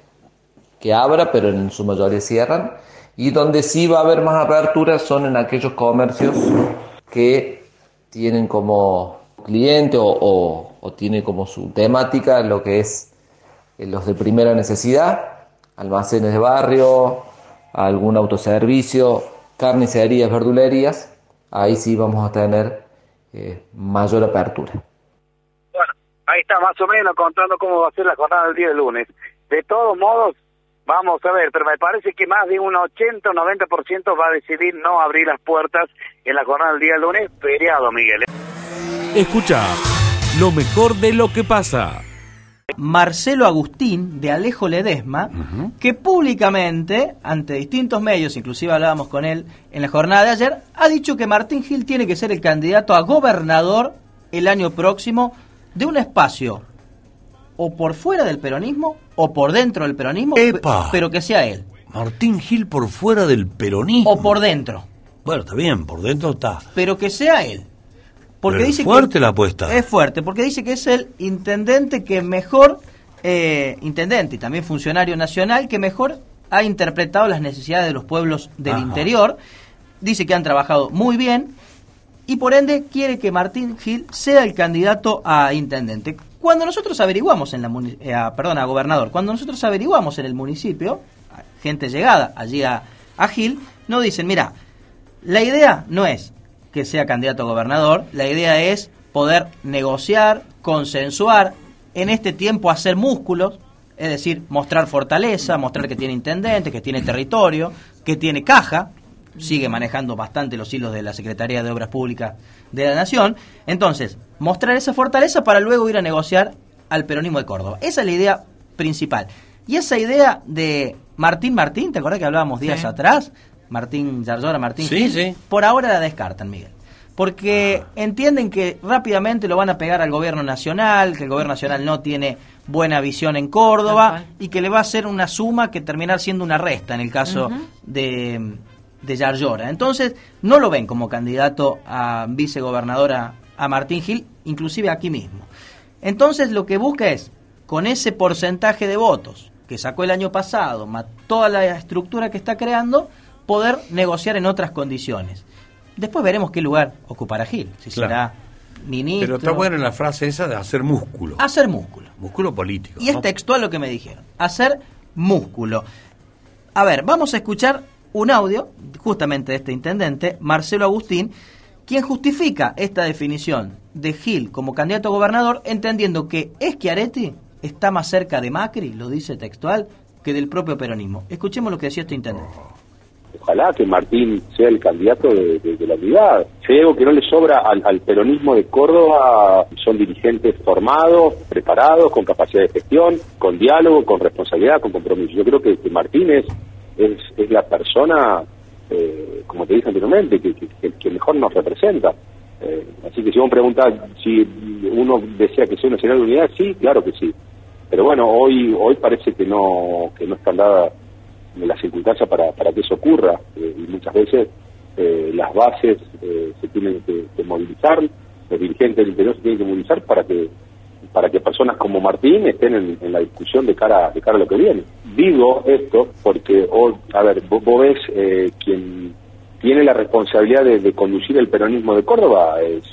que abra, pero en su mayoría cierran. Y donde sí va a haber más aperturas son en aquellos comercios que tienen como cliente o, o, o tiene como su temática lo que es los de primera necesidad, almacenes de barrio, algún autoservicio, carnicerías, verdulerías, ahí sí vamos a tener eh, mayor apertura. Ahí está más o menos contando cómo va a ser la jornada del día de lunes. De todos modos, vamos a ver, pero me parece que más de un 80 o 90% va a decidir no abrir las puertas en la jornada del día de lunes, feriado, Miguel. ¿eh? Escucha lo mejor de lo que pasa. Marcelo Agustín de Alejo Ledesma, que públicamente, ante distintos medios, inclusive hablábamos con él en la jornada de ayer, ha dicho que Martín Gil tiene que ser el candidato a gobernador el año próximo de un espacio o por fuera del peronismo o por dentro del peronismo, ¡Epa! pero que sea él. Martín Gil por fuera del peronismo. O por dentro. Bueno, está bien, por dentro está. Pero que sea él. Porque Pero dice es fuerte que la apuesta. Es fuerte, porque dice que es el intendente que mejor, eh, intendente y también funcionario nacional, que mejor ha interpretado las necesidades de los pueblos del Ajá. interior. Dice que han trabajado muy bien y por ende quiere que Martín Gil sea el candidato a intendente. Cuando nosotros averiguamos en la eh, perdón, a gobernador, cuando nosotros averiguamos en el municipio, gente llegada allí a, a Gil, nos dicen, mira, la idea no es que sea candidato a gobernador, la idea es poder negociar, consensuar, en este tiempo hacer músculos, es decir, mostrar fortaleza, mostrar que tiene intendente, que tiene territorio, que tiene caja, sigue manejando bastante los hilos de la Secretaría de Obras Públicas de la Nación. Entonces, mostrar esa fortaleza para luego ir a negociar al peronismo de Córdoba. Esa es la idea principal. Y esa idea de Martín Martín, ¿te acuerdas que hablábamos días Sí. atrás? Martín Yarzora, Martín Sí, Gil, sí. por ahora la descartan, Miguel. Porque entienden que rápidamente lo van a pegar al gobierno nacional, que el gobierno nacional no tiene buena visión en Córdoba y que le va a hacer una suma que terminar siendo una resta en el caso de, de Yarlora. Entonces, no lo ven como candidato a vicegobernadora a Martín Gil, inclusive aquí mismo. Entonces, lo que busca es, con ese porcentaje de votos que sacó el año pasado, más toda la estructura que está creando, poder negociar en otras condiciones. Después veremos qué lugar ocupará Gil, si Claro. será ministro. Pero está buena la frase esa de hacer músculo. Hacer músculo. Músculo político. Y es ¿no? textual lo que me dijeron. Hacer músculo. A ver, vamos a escuchar un audio justamente de este intendente, Marcelo Agustín, quien justifica esta definición de Gil como candidato a gobernador, entendiendo que Schiaretti está más cerca de Macri, lo dice textual, que del propio peronismo. Escuchemos lo que decía este intendente. Ojalá que Martín sea el candidato de, la unidad. Si algo que no le sobra al, peronismo de Córdoba, son dirigentes formados, preparados, con capacidad de gestión, con diálogo, con responsabilidad, con compromiso. Yo creo que, Martín es, es, la persona, eh, como te dije anteriormente, que mejor nos representa. Eh, así que si vos me preguntás si uno desea que sea una señal de unidad, sí, claro que sí. Pero bueno, hoy hoy parece que no que no están dadas las circunstancias para, para que eso ocurra eh, y muchas veces eh, las bases eh, se tienen que, movilizar, los dirigentes del interior se tienen que movilizar para que para que personas como Martín estén en, la discusión de cara de cara a lo que viene. Digo esto porque hoy, a ver, vos, vos ves eh, quien tiene la responsabilidad de, de conducir el peronismo de Córdoba es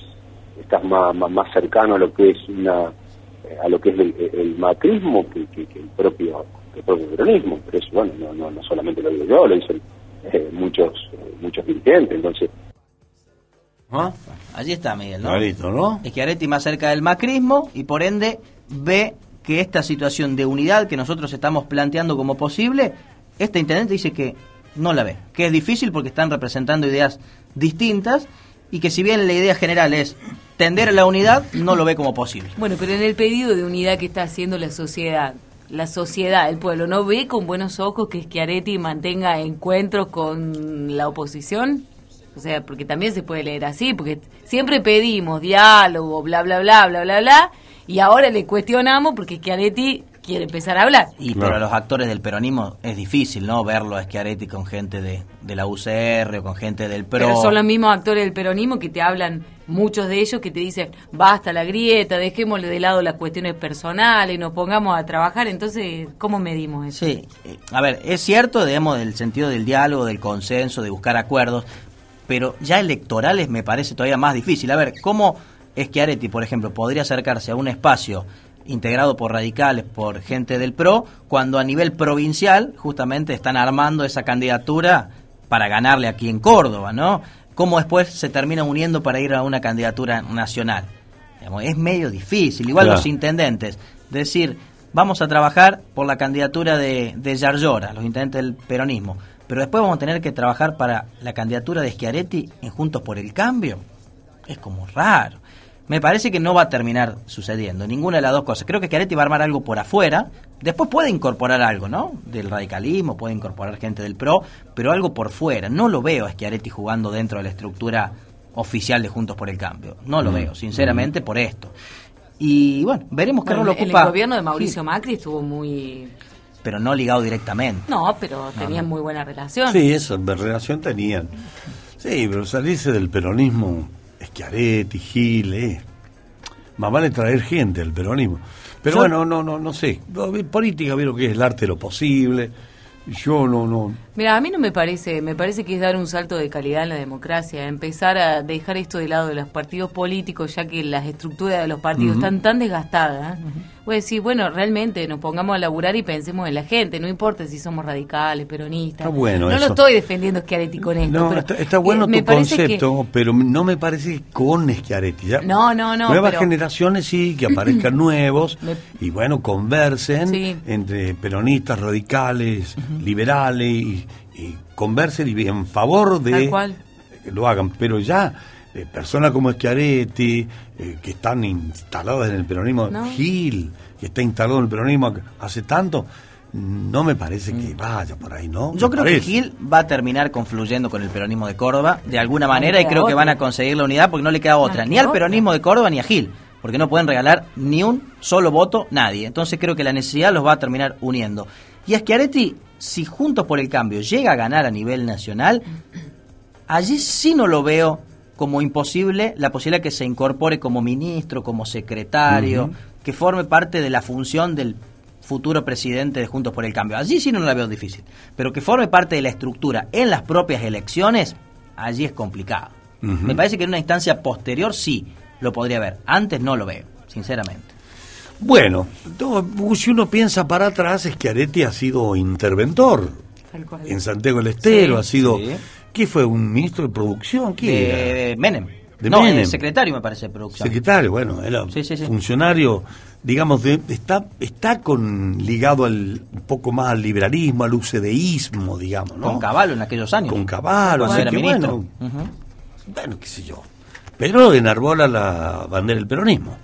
estás más, más, más cercano a lo que es una eh, a lo que es el, el macrismo que- que el propio el propio peronismo pero eso bueno no, no, no solamente lo digo yo lo dicen eh, muchos eh, muchos dirigentes entonces Allí está Miguel, ¿no? Clarito, ¿no? Schiaretti más cerca del macrismo y por ende ve que esta situación de unidad que nosotros estamos planteando como posible, este intendente dice que no la ve, que es difícil porque están representando ideas distintas y que si bien la idea general es tender a la unidad, no lo ve como posible. Bueno, pero en el pedido de unidad que está haciendo la sociedad, la sociedad, el pueblo, ¿no ve con buenos ojos que Schiaretti mantenga encuentros con la oposición? O sea, porque también se puede leer así, porque siempre pedimos diálogo, bla, bla, bla, bla, bla, bla, y ahora le cuestionamos porque Schiaretti quiere empezar a hablar. Y pero a los actores del peronismo es difícil, ¿no? Verlo a Schiaretti con gente de, de la UCR o con gente del PRO. Pero son los mismos actores del peronismo que te hablan, muchos de ellos que te dicen, basta la grieta, dejémosle de lado las cuestiones personales, nos pongamos a trabajar. Entonces, ¿cómo medimos eso? Sí, eh, a ver, es cierto, digamos, del sentido del diálogo, del consenso, de buscar acuerdos, pero ya electorales me parece todavía más difícil. A ver, ¿cómo Schiaretti, por ejemplo, podría acercarse a un espacio integrado por radicales, por gente del PRO, cuando a nivel provincial justamente están armando esa candidatura para ganarle aquí en Córdoba, ¿no? ¿Cómo después se termina uniendo para ir a una candidatura nacional? Digamos, es medio difícil. Igual Claro. los intendentes, decir, vamos a trabajar por la candidatura de, de Yarlora, los intendentes del peronismo, pero después vamos a tener que trabajar para la candidatura de Schiaretti en Juntos por el Cambio. Es como raro. Me parece que no va a terminar sucediendo, ninguna de las dos cosas. Creo que Schiaretti va a armar algo por afuera, después puede incorporar algo, ¿no? Del radicalismo, puede incorporar gente del PRO, pero algo por fuera. No lo veo a Schiaretti jugando dentro de la estructura oficial de Juntos por el Cambio. No lo Mm. veo, sinceramente, por esto. Y bueno, veremos qué Bueno, rol ocupa. El gobierno de Mauricio Macri estuvo muy... Pero no ligado directamente. No, pero tenían muy buena relación. Sí, esa relación tenían. Sí, pero salirse del peronismo, Schiaretti, Gil, eh. Más vale traer gente al peronismo. Pero Yo- bueno, no, no, no sé. Política, vieron que es el arte de lo posible. Yo no, no. Mira, a mí no me parece, me parece que es dar un salto de calidad en la democracia, empezar a dejar esto de lado de los partidos políticos, ya que las estructuras de los partidos están tan desgastadas. A decir, bueno, realmente nos pongamos a laburar y pensemos en la gente, no importa si somos radicales, peronistas. Está bueno no eso. lo estoy defendiendo Schiaretti con esto, No, pero está, está bueno eh, tu que- concepto, pero no me parece con Schiaretti. ¿ya? No, no, no, Nuevas pero- generaciones sí, que <clears throat> aparezcan nuevos Me- y bueno, conversen Sí. entre peronistas, radicales, liberales y, y conversen y en favor de que lo hagan. Pero ya eh, personas como Schiaretti, eh, que están instaladas en el peronismo, No. Gil, que está instalado en el peronismo hace tanto, no me parece que vaya por ahí, ¿no? Yo Me creo que. Gil va a terminar confluyendo con el peronismo de Córdoba de alguna manera y creo que van a conseguir la unidad porque no le queda otra, No ni al peronismo de Córdoba ni a Gil, porque no pueden regalar ni un solo voto nadie. Entonces creo que la necesidad los va a terminar uniendo. Y a Schiaretti, si Juntos por el Cambio llega a ganar a nivel nacional, allí sí no lo veo como imposible la posibilidad que se incorpore como ministro, como secretario, que forme parte de la función del futuro presidente de Juntos por el Cambio. Allí sí no la veo difícil, pero que forme parte de la estructura en las propias elecciones, allí es complicado. Me parece que en una instancia posterior sí lo podría ver, antes no lo veo, sinceramente. Bueno, no, si uno piensa para atrás, Schiaretti ha sido interventor Tal cual. en Santiago del Estero, Sí, ha sido... sí. ¿Qué fue? ¿Un ministro de producción? ¿Qué era? De Menem. De no, Menem. el secretario me parece de producción. Secretario, bueno, era Sí, sí, sí. funcionario, digamos, de, está está con ligado al un poco más al liberalismo, al ucedeísmo, digamos, ¿no? Con Caballo en aquellos años. Con Caballo, así era que ministro. bueno, bueno, qué sé yo. Pero enarbola la bandera del peronismo.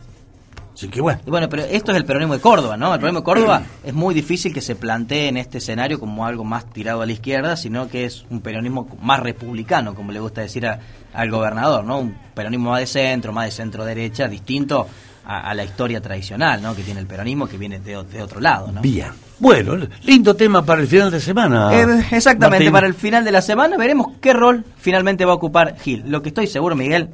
Así que bueno. Y bueno, pero esto es el peronismo de Córdoba, ¿no? El peronismo de Córdoba es muy difícil que se plantee en este escenario como algo más tirado a la izquierda, sino que es un peronismo más republicano, como le gusta decir a- al gobernador, ¿no? Un peronismo más de centro, más de centro-derecha, distinto a, a la historia tradicional, ¿no? Que tiene el peronismo, que viene de, otro lado, ¿no? Bien. Bueno, lindo tema para el final de semana. Eh, exactamente, Martín. para el final de la semana veremos qué rol finalmente va a ocupar Gil. Lo que estoy seguro, Miguel,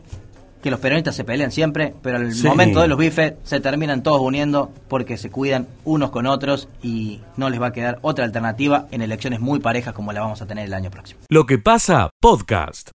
que los peronistas se pelean siempre, pero al Sí. momento de los bifes se terminan todos uniendo porque se cuidan unos con otros y no les va a quedar otra alternativa en elecciones muy parejas como la vamos a tener el año próximo. Lo que pasa, podcast.